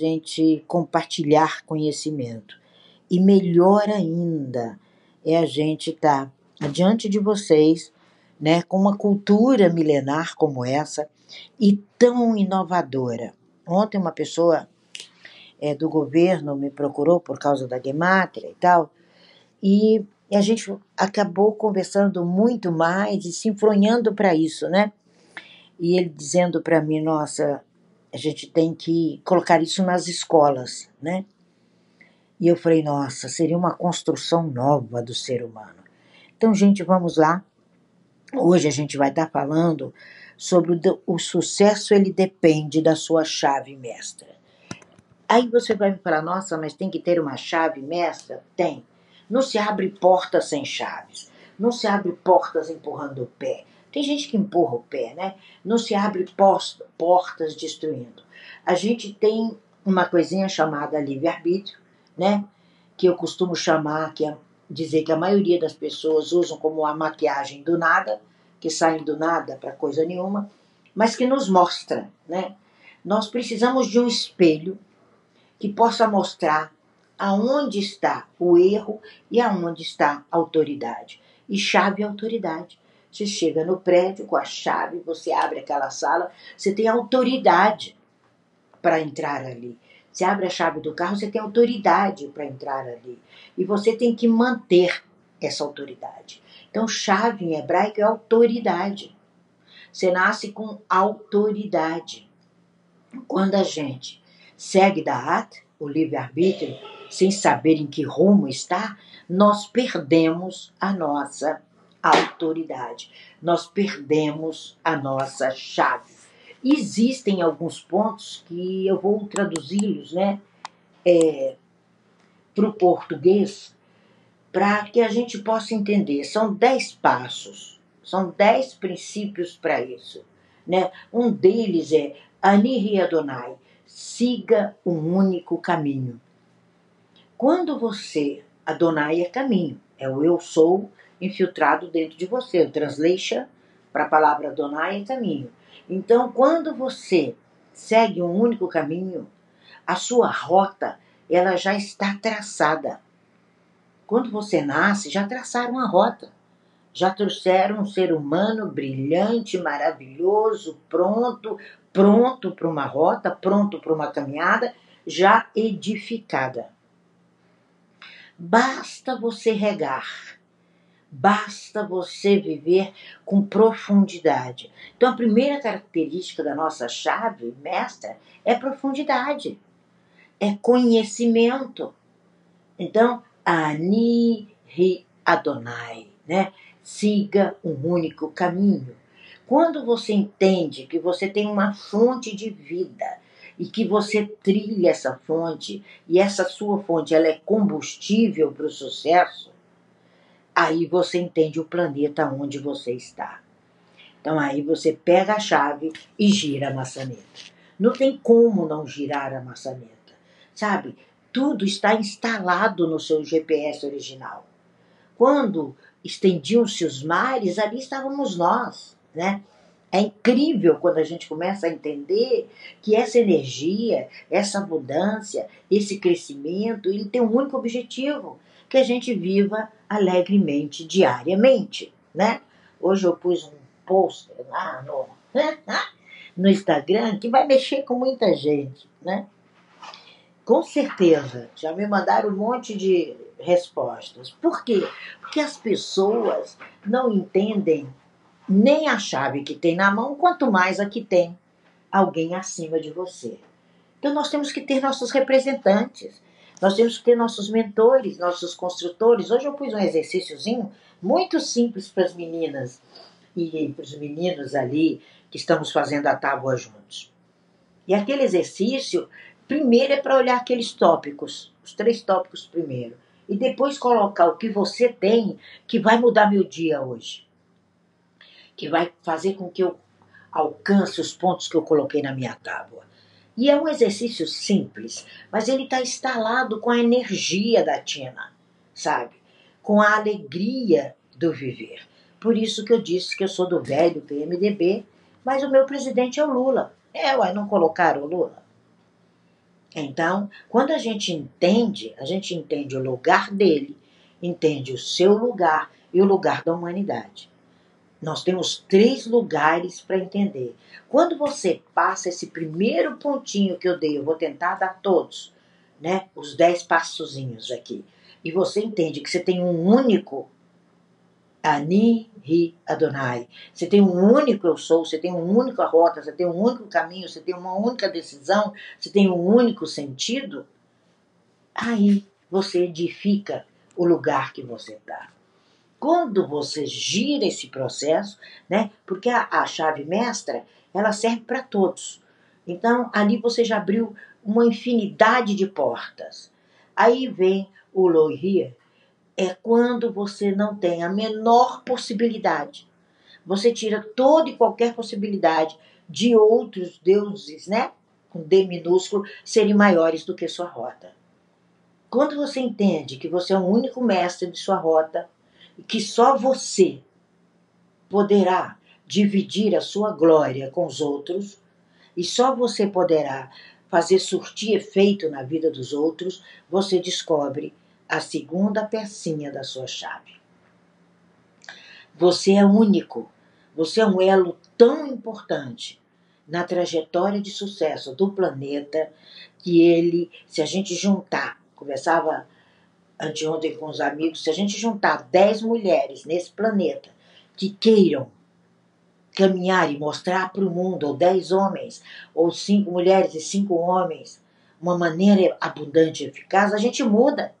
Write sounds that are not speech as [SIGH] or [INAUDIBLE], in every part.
gente compartilhar conhecimento. E melhor ainda é a gente estar tá diante de vocês, né, com uma cultura milenar como essa e tão inovadora. Ontem uma pessoa é, do governo me procurou por causa da gematria e tal, e a gente acabou conversando muito mais e se enfronhando para isso, né? E ele dizendo para mim, nossa, a gente tem que colocar isso nas escolas, né? E eu falei, nossa, seria uma construção nova do ser humano. Então, gente, vamos lá. Hoje a gente vai estar falando sobre o, o sucesso, ele depende da sua chave mestra. Aí você vai me falar, nossa, mas tem que ter uma chave mestra? Tem. Não se abre portas sem chaves. Não se abre portas empurrando o pé. Tem gente que empurra o pé, né? Não se abre portas destruindo. A gente tem uma coisinha chamada livre-arbítrio, né? Que eu costumo chamar, que é dizer que a maioria das pessoas usam como a maquiagem do nada, que saem do nada para coisa nenhuma, mas que nos mostra, né? Nós precisamos de um espelho que possa mostrar aonde está o erro e aonde está a autoridade. E chave é autoridade. Você chega no prédio com a chave, você abre aquela sala, você tem autoridade para entrar ali. Você abre a chave do carro, você tem autoridade para entrar ali. E você tem que manter essa autoridade. Então, chave em hebraico é autoridade. Você nasce com autoridade. Quando a gente segue da at, o livre-arbítrio, sem saber em que rumo está, nós perdemos a nossa autoridade. Nós perdemos a nossa chave. Existem alguns pontos que eu vou traduzi-los né, é, para o português para que a gente possa entender. São dez passos, são dez princípios para isso. Né? Um deles é Aniri Adonai, siga um único caminho. Quando você, Adonai é caminho, é o eu sou infiltrado dentro de você. O translation para a palavra Adonai é caminho. Então, quando você segue um único caminho, a sua rota ela já está traçada. Quando você nasce, já traçaram a rota. Já trouxeram um ser humano brilhante, maravilhoso, pronto, pronto para uma rota, pronto para uma caminhada, já edificada. Basta você regar Basta você viver com profundidade. Então, a primeira característica da nossa chave mestra é profundidade, é conhecimento. Então, Ani Ri Adonai, né? Siga um único caminho. Quando você entende que você tem uma fonte de vida e que você trilha essa fonte e essa sua fonte ela é combustível para o sucesso, aí você entende o planeta onde você está. Então aí você pega a chave e gira a maçaneta. Não tem como não girar a maçaneta, sabe? Tudo está instalado no seu GPS original. Quando estendiam-se os mares, ali estávamos nós, né? É incrível quando a gente começa a entender que essa energia, essa mudança, esse crescimento, ele tem um único objetivo, que a gente viva alegremente diariamente, né? Hoje eu pus um post lá no, no Instagram que vai mexer com muita gente, né? Com certeza, já me mandaram um monte de respostas. Por quê? Porque as pessoas não entendem nem a chave que tem na mão, quanto mais a que tem alguém acima de você. Então nós temos que ter nossos representantes. Nós temos que ter nossos mentores, nossos construtores. Hoje eu pus um exercíciozinho muito simples para as meninas e para os meninos ali que estamos fazendo a tábua juntos. E aquele exercício, primeiro é para olhar aqueles tópicos, os três tópicos primeiro, e depois colocar o que você tem que vai mudar meu dia hoje, que vai fazer com que eu alcance os pontos que eu coloquei na minha tábua. E é um exercício simples, mas ele está instalado com a energia da Tina, sabe? Com a alegria do viver. Por isso que eu disse que eu sou do velho PMDB, mas o meu presidente é o Lula. É, uai, não colocaram o Lula? Então, quando a gente entende, a gente entende o lugar dele, entende o seu lugar e o lugar da humanidade. Nós temos três lugares para entender. Quando você passa esse primeiro pontinho que eu dei, eu vou tentar dar todos, né? Os dez passozinhos aqui. E você entende que você tem um único Ani Ri Adonai. Você tem um único eu sou, você tem uma única rota, você tem um único caminho, você tem uma única decisão, você tem um único sentido. Aí você edifica o lugar que você está. Quando você gira esse processo, né? Porque a, a chave mestra ela serve para todos. Então ali você já abriu uma infinidade de portas. Aí vem o Lohir, é quando você não tem a menor possibilidade. Você tira toda e qualquer possibilidade de outros deuses, né? Com D minúsculo, serem maiores do que sua rota. Quando você entende que você é o único mestre de sua rota que só você poderá dividir a sua glória com os outros, e só você poderá fazer surtir efeito na vida dos outros, você descobre a segunda pecinha da sua chave. Você é único. Você é um elo tão importante na trajetória de sucesso do planeta que ele, se a gente juntar, conversava anteontem com os amigos, se a gente juntar 10 mulheres nesse planeta que queiram caminhar e mostrar para o mundo, ou 10 homens, ou cinco mulheres e cinco homens, uma maneira abundante e eficaz, a gente muda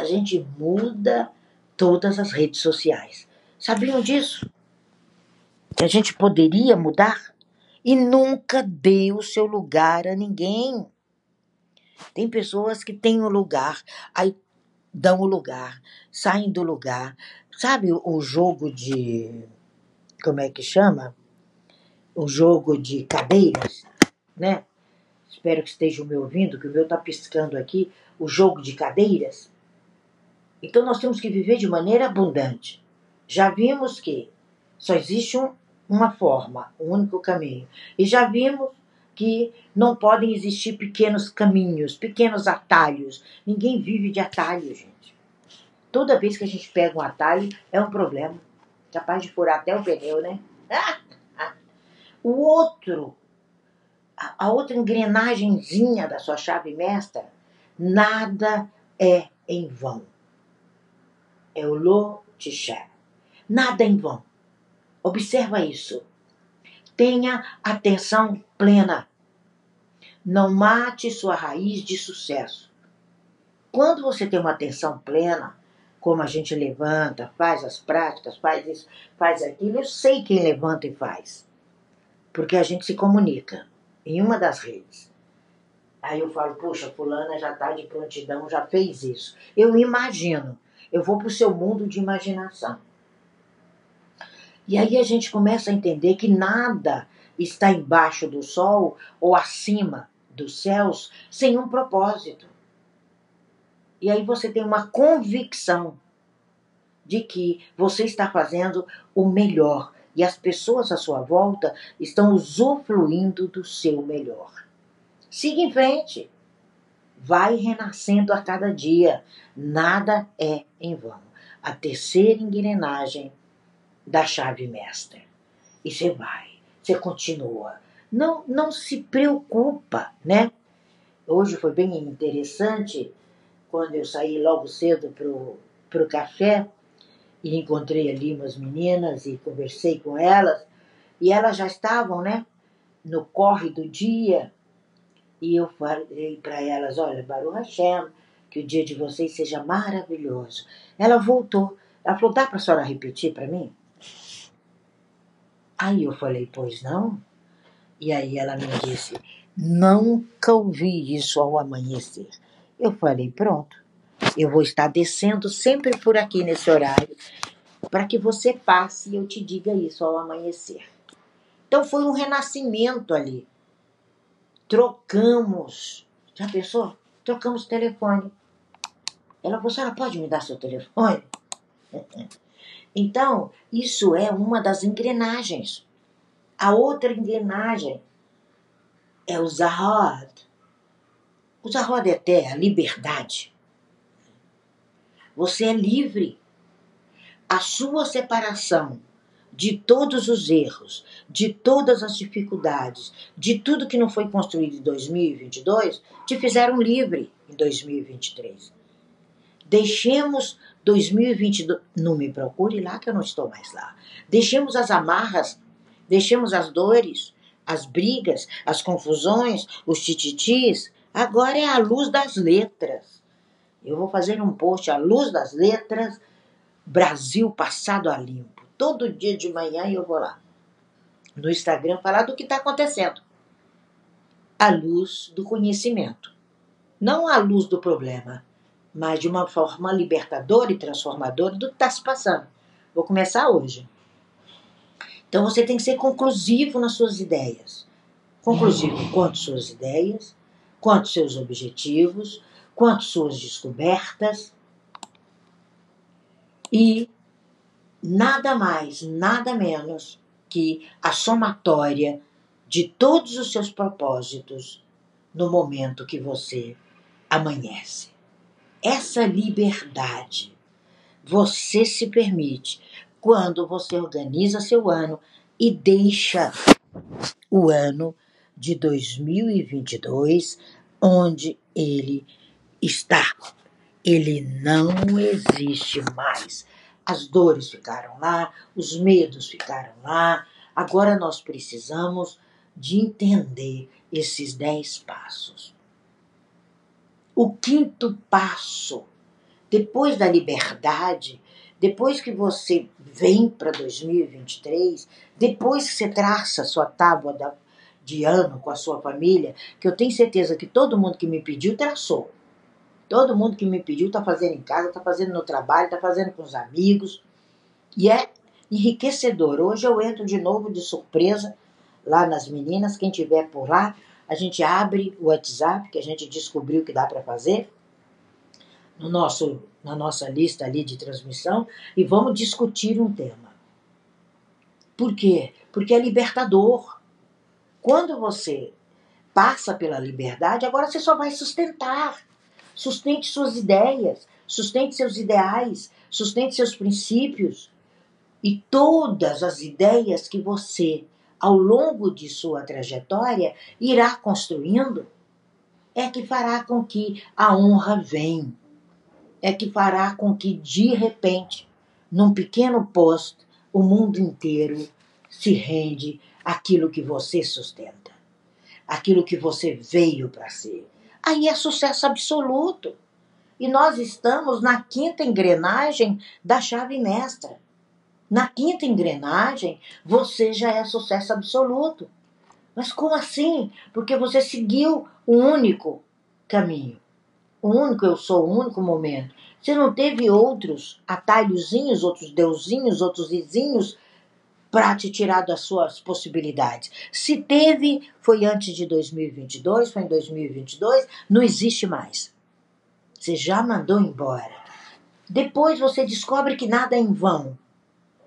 a gente muda todas as redes sociais. Sabiam disso? Que a gente poderia mudar e nunca dê o seu lugar a ninguém. Tem pessoas que têm um lugar, aí dão o lugar, saem do lugar. Sabe o jogo de. Como é que chama? O jogo de cadeiras, né? Espero que estejam me ouvindo, que o meu está piscando aqui. O jogo de cadeiras. Então nós temos que viver de maneira abundante. Já vimos que só existe um, uma forma, um único caminho. E já vimos que não podem existir pequenos caminhos, pequenos atalhos. Ninguém vive de atalho, gente. Toda vez que a gente pega um atalho, é um problema. Capaz de furar até o pneu, né? [LAUGHS] O outro, a outra engrenagemzinha da sua chave mestra, nada é em vão é o Lo. Nada em vão. Observa isso. Tenha atenção plena. Não mate sua raiz de sucesso. Quando você tem uma atenção plena, como a gente levanta, faz as práticas, faz isso, faz aquilo, eu sei quem levanta e faz. Porque a gente se comunica em uma das redes. Aí eu falo, puxa, fulana já está de prontidão, já fez isso. Eu imagino. Eu vou para o seu mundo de imaginação. E aí a gente começa a entender que nada está embaixo do sol ou acima dos céus sem um propósito. E aí você tem uma convicção de que você está fazendo o melhor e as pessoas à sua volta estão usufruindo do seu melhor. Siga em frente vai renascendo a cada dia. Nada é em vão. A terceira engrenagem da chave mestra. E você vai, você continua. Não, não se preocupa, né? Hoje foi bem interessante quando eu saí logo cedo pro, pro café e encontrei ali umas meninas e conversei com elas e elas já estavam, né, no corre do dia e eu falei para elas: olha, Baruch Hashem, que o dia de vocês seja maravilhoso. Ela voltou. Ela falou: dá para a senhora repetir para mim? Aí eu falei: pois não? E aí ela me disse: nunca ouvi isso ao amanhecer. Eu falei: pronto, eu vou estar descendo sempre por aqui nesse horário para que você passe e eu te diga isso ao amanhecer. Então foi um renascimento ali trocamos. Já pensou? Trocamos telefone. Ela falou: senhora pode me dar seu telefone? Então, isso é uma das engrenagens. A outra engrenagem é o Zahad. Usa rodeté, a liberdade. Você é livre. A sua separação de todos os erros, de todas as dificuldades, de tudo que não foi construído em 2022, te fizeram livre em 2023. Deixemos 2022. Não me procure lá que eu não estou mais lá. Deixemos as amarras, deixemos as dores, as brigas, as confusões, os tititis. Agora é a luz das letras. Eu vou fazer um post, a luz das letras, Brasil passado a limpo. Todo dia de manhã eu vou lá no Instagram falar do que está acontecendo. A luz do conhecimento. Não a luz do problema, mas de uma forma libertadora e transformadora do que está se passando. Vou começar hoje. Então você tem que ser conclusivo nas suas ideias. Conclusivo [LAUGHS] quanto suas ideias, quanto seus objetivos, quanto suas descobertas. E nada mais, nada menos que a somatória de todos os seus propósitos no momento que você amanhece. Essa liberdade você se permite quando você organiza seu ano e deixa o ano de 2022 onde ele está. Ele não existe mais. As dores ficaram lá, os medos ficaram lá. Agora nós precisamos de entender esses dez passos. O quinto passo, depois da liberdade, depois que você vem para 2023, depois que você traça a sua tábua da, de ano com a sua família, que eu tenho certeza que todo mundo que me pediu traçou. Todo mundo que me pediu está fazendo em casa, está fazendo no trabalho, está fazendo com os amigos. E é enriquecedor. Hoje eu entro de novo de surpresa lá nas meninas. Quem tiver por lá, a gente abre o WhatsApp, que a gente descobriu que dá para fazer no nosso, na nossa lista ali de transmissão e vamos discutir um tema. Por quê? Porque é libertador. Quando você passa pela liberdade, agora você só vai sustentar. Sustente suas ideias, sustente seus ideais, sustente seus princípios e todas as ideias que você, ao longo de sua trajetória, irá construindo, é que fará com que a honra venha é que fará com que, de repente, num pequeno post, o mundo inteiro se rende àquilo que você sustenta, aquilo que você veio para ser. Aí é sucesso absoluto. E nós estamos na quinta engrenagem da chave mestra. Na quinta engrenagem, você já é sucesso absoluto. Mas como assim? Porque você seguiu o único caminho. O único eu sou, o único momento. Você não teve outros atalhozinhos, outros deusinhos, outros vizinhos para te tirar das suas possibilidades. Se teve, foi antes de 2022, foi em 2022, não existe mais. Você já mandou embora. Depois você descobre que nada é em vão.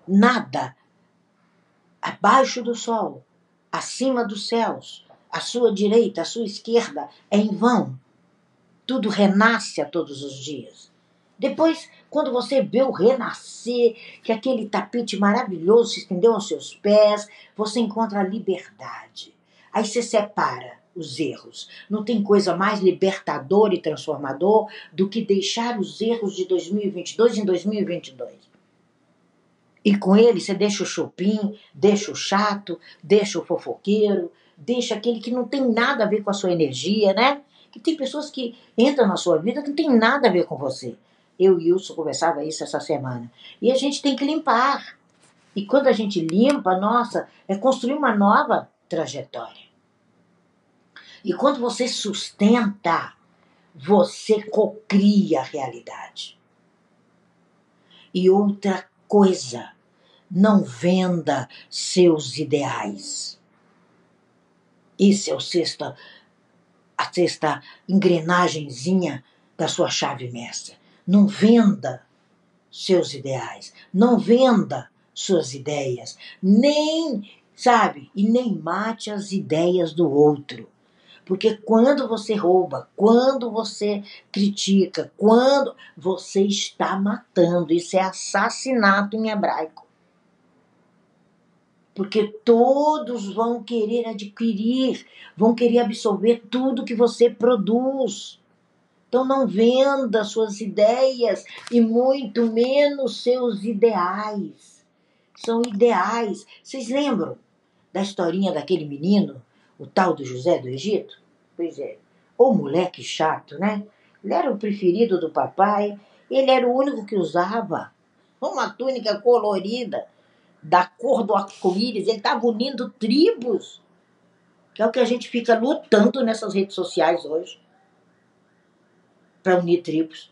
Nada. Abaixo do sol, acima dos céus, à sua direita, à sua esquerda, é em vão. Tudo renasce a todos os dias. Depois, quando você vê o renascer, que aquele tapete maravilhoso se estendeu aos seus pés, você encontra a liberdade. Aí você separa os erros. Não tem coisa mais libertadora e transformador do que deixar os erros de 2022 em 2022. E com ele você deixa o chupim, deixa o chato, deixa o fofoqueiro, deixa aquele que não tem nada a ver com a sua energia, né? Que tem pessoas que entram na sua vida que não tem nada a ver com você. Eu e Wilson conversava isso essa semana. E a gente tem que limpar. E quando a gente limpa, nossa, é construir uma nova trajetória. E quando você sustenta, você cocria a realidade. E outra coisa, não venda seus ideais. Esse é o sexta, a sexta engrenagemzinha da sua chave mestra. Não venda seus ideais, não venda suas ideias, nem, sabe, e nem mate as ideias do outro. Porque quando você rouba, quando você critica, quando você está matando, isso é assassinato em hebraico. Porque todos vão querer adquirir, vão querer absorver tudo que você produz. Então não venda suas ideias e muito menos seus ideais. São ideais. Vocês lembram da historinha daquele menino o tal do José do Egito? Pois é. O moleque chato, né? Ele era o preferido do papai, ele era o único que usava uma túnica colorida da cor do arco-íris, ele estava unindo tribos, que é o que a gente fica lutando nessas redes sociais hoje, para unir tribos.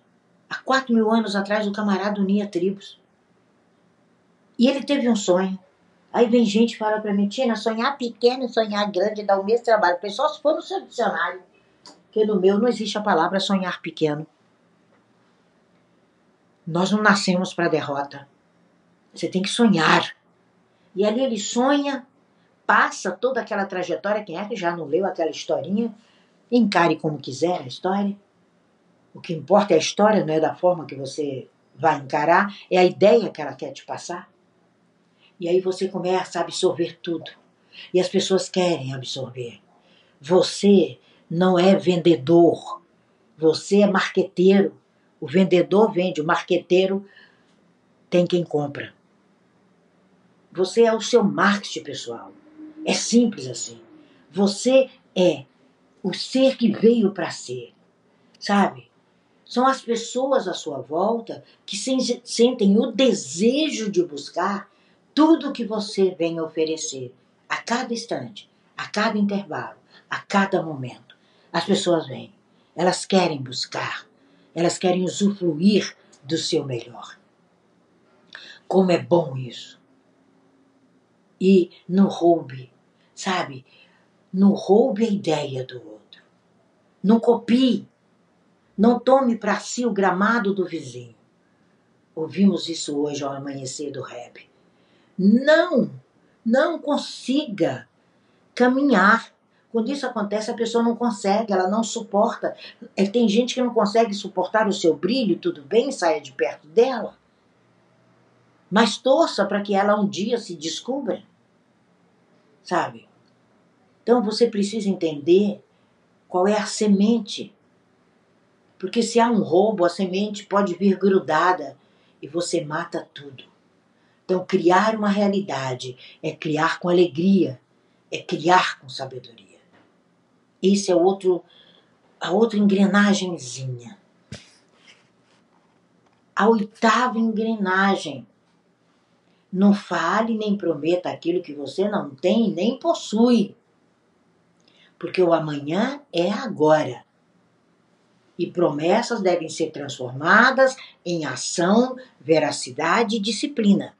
Há quatro mil anos atrás o camarada unia tribos. E ele teve um sonho. Aí vem gente fala para mim, Tina, sonhar pequeno e sonhar grande dá o mesmo trabalho. Pessoal, se for no seu dicionário, que no meu não existe a palavra sonhar pequeno. Nós não nascemos para derrota. Você tem que sonhar. E ali ele sonha, passa toda aquela trajetória. Quem é que já não leu aquela historinha? Encare como quiser a história. O que importa é a história, não é da forma que você vai encarar, é a ideia que ela quer te passar. E aí você começa a absorver tudo. E as pessoas querem absorver. Você não é vendedor. Você é marqueteiro. O vendedor vende, o marqueteiro tem quem compra. Você é o seu marketing pessoal. É simples assim. Você é o ser que veio para ser. Sabe? São as pessoas à sua volta que sentem o desejo de buscar tudo que você vem oferecer a cada instante, a cada intervalo, a cada momento. As pessoas vêm, elas querem buscar, elas querem usufruir do seu melhor. Como é bom isso. E não roube, sabe? Não roube a ideia do outro. Não copie. Não tome para si o gramado do vizinho. Ouvimos isso hoje ao amanhecer do rap não, não consiga caminhar. Quando isso acontece, a pessoa não consegue, ela não suporta. É, tem gente que não consegue suportar o seu brilho, tudo bem, saia de perto dela. Mas torça para que ela um dia se descubra. Sabe? Então você precisa entender qual é a semente. Porque se há um roubo, a semente pode vir grudada e você mata tudo. Então, criar uma realidade é criar com alegria, é criar com sabedoria. Esse é outro, a outra engrenagemzinha. A oitava engrenagem. Não fale nem prometa aquilo que você não tem nem possui. Porque o amanhã é agora. E promessas devem ser transformadas em ação, veracidade e disciplina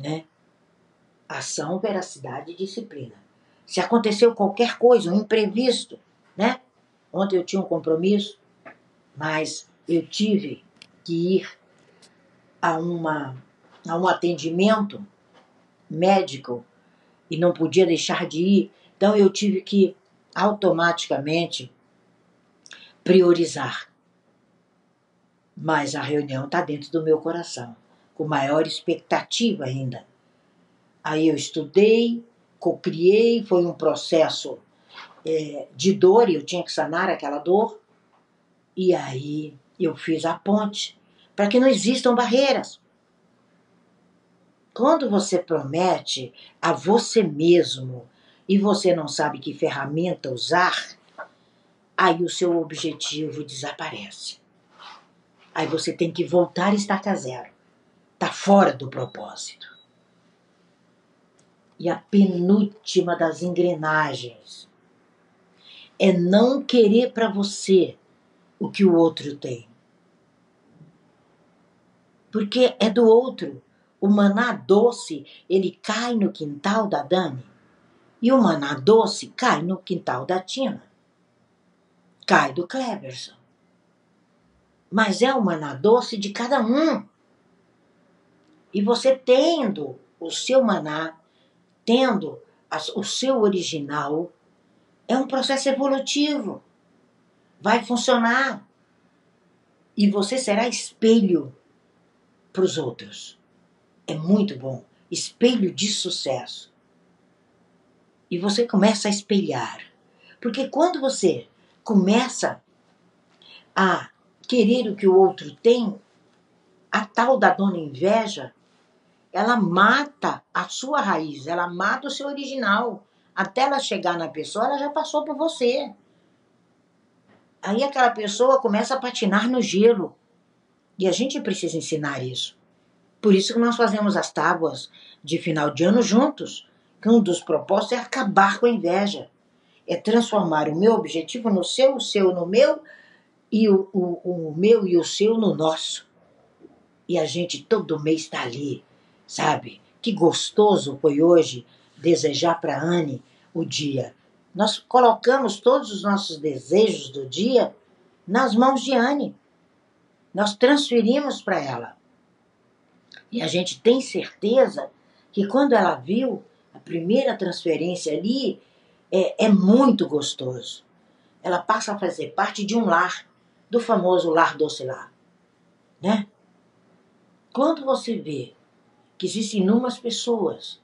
né? Ação, veracidade e disciplina. Se aconteceu qualquer coisa, um imprevisto, né? Ontem eu tinha um compromisso, mas eu tive que ir a, uma, a um atendimento médico e não podia deixar de ir. Então eu tive que automaticamente priorizar. Mas a reunião está dentro do meu coração com maior expectativa ainda. Aí eu estudei, cocriei, foi um processo é, de dor, e eu tinha que sanar aquela dor. E aí eu fiz a ponte para que não existam barreiras. Quando você promete a você mesmo e você não sabe que ferramenta usar, aí o seu objetivo desaparece. Aí você tem que voltar a estaca zero está fora do propósito. E a penúltima das engrenagens é não querer para você o que o outro tem. Porque é do outro. O maná doce, ele cai no quintal da Dani. E o maná doce cai no quintal da Tina. Cai do Cleverson. Mas é o maná doce de cada um. E você tendo o seu maná, tendo o seu original, É um processo evolutivo. Vai funcionar. E você será espelho para os outros. É muito bom. Espelho de sucesso. E você começa a espelhar. Porque quando você começa a querer o que o outro tem, a tal da dona inveja, ela mata a sua raiz, ela mata o seu original. Até ela chegar na pessoa, ela já passou por você. Aí aquela pessoa começa a patinar no gelo. E a gente precisa ensinar isso. Por isso que nós fazemos as tábuas de final de ano juntos. Que um dos propósitos é acabar com a inveja. É transformar o meu objetivo no seu, o seu no meu, e o, o, o meu e o seu no nosso. E a gente todo mês está ali, sabe? Que gostoso foi hoje desejar para Anne o dia. Nós colocamos todos os nossos desejos do dia nas mãos de Anne. Nós transferimos para ela. E a gente tem certeza que quando ela viu a primeira transferência ali, é, é muito gostoso. Ela passa a fazer parte de um lar, do famoso lar docilar. Né? Quando você vê que existem inúmeras pessoas,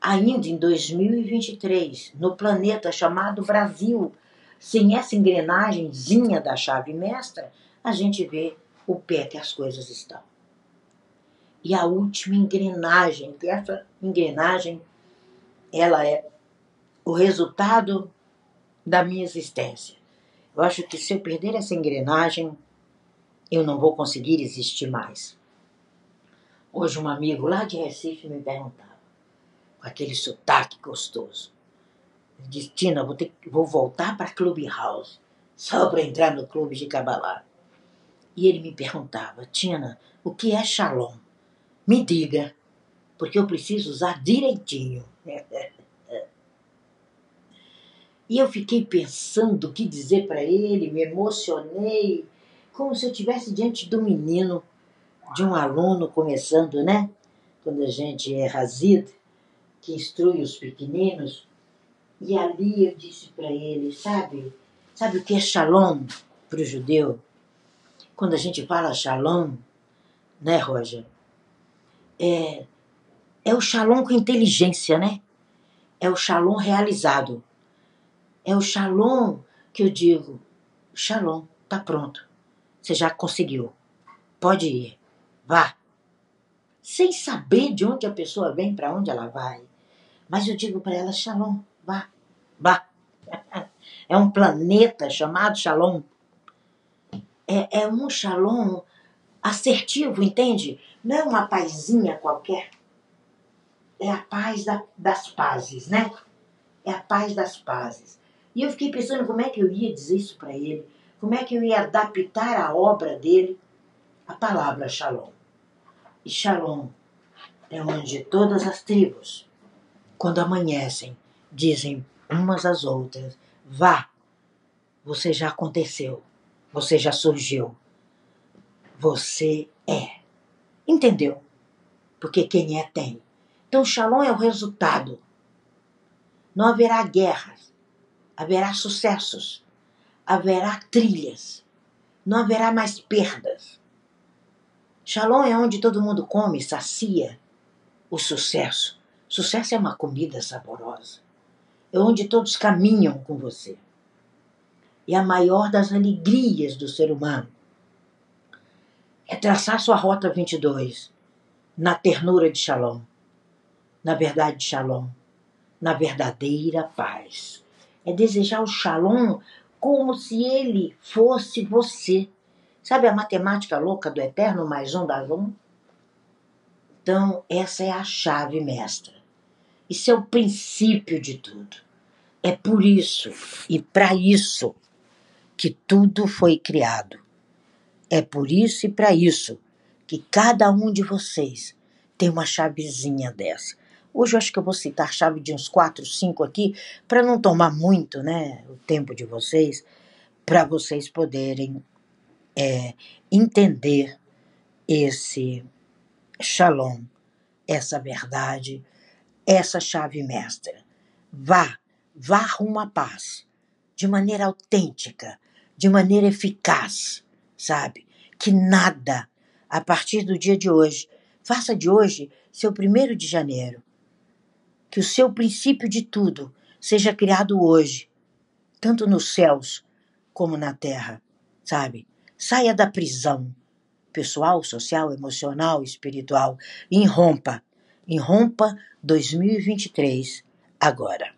ainda em 2023, no planeta chamado Brasil, sem essa engrenagemzinha da chave mestra, a gente vê o pé que as coisas estão. E a última engrenagem, que essa engrenagem, ela é o resultado da minha existência. Eu acho que se eu perder essa engrenagem, eu não vou conseguir existir mais. Hoje um amigo lá de Recife me perguntava, com aquele sotaque gostoso. Disse, Tina, vou, ter, vou voltar para Clubhouse, só para entrar no clube de Cabalá. E ele me perguntava, Tina, o que é Shalom? Me diga, porque eu preciso usar direitinho. [LAUGHS] e eu fiquei pensando o que dizer para ele, me emocionei, como se eu estivesse diante do menino de um aluno começando, né? Quando a gente é razid, que instrui os pequeninos. E ali eu disse para ele, sabe? Sabe o que é shalom para o judeu? Quando a gente fala shalom, né, Roger? É, é o shalom com inteligência, né? É o shalom realizado. É o shalom que eu digo, shalom, tá pronto. Você já conseguiu. Pode ir. Vá. Sem saber de onde a pessoa vem, para onde ela vai. Mas eu digo para ela: Shalom, vá, vá. [LAUGHS] É um planeta chamado Shalom. É, é um Shalom assertivo, entende? Não é uma pazinha qualquer. É a paz da, das pazes, né? É a paz das pazes. E eu fiquei pensando como é que eu ia dizer isso para ele, como é que eu ia adaptar a obra dele à palavra Shalom e Shalom é onde todas as tribos, quando amanhecem, dizem umas às outras: Vá, você já aconteceu, você já surgiu, você é. Entendeu? Porque quem é tem. Então, Shalom é o resultado. Não haverá guerras, haverá sucessos, haverá trilhas, não haverá mais perdas Shalom é onde todo mundo come, sacia o sucesso. Sucesso é uma comida saborosa. É onde todos caminham com você. E a maior das alegrias do ser humano é traçar sua rota 22 na ternura de Shalom, na verdade de Shalom, na verdadeira paz. É desejar o Shalom como se ele fosse você Sabe a matemática louca do eterno mais um dá um? Então, essa é a chave mestra. Isso é o princípio de tudo. É por isso e para isso que tudo foi criado. É por isso e para isso que cada um de vocês tem uma chavezinha dessa. Hoje eu acho que eu vou citar chave de uns quatro, cinco aqui, para não tomar muito né, o tempo de vocês, para vocês poderem é entender esse shalom, essa verdade, essa chave mestra. Vá, vá rumo à paz, de maneira autêntica, de maneira eficaz, sabe? Que nada, a partir do dia de hoje, faça de hoje seu primeiro de janeiro. Que o seu princípio de tudo seja criado hoje, tanto nos céus como na terra, sabe? Saia da prisão pessoal, social, emocional, espiritual e irrompa. Irrompa 2023 agora.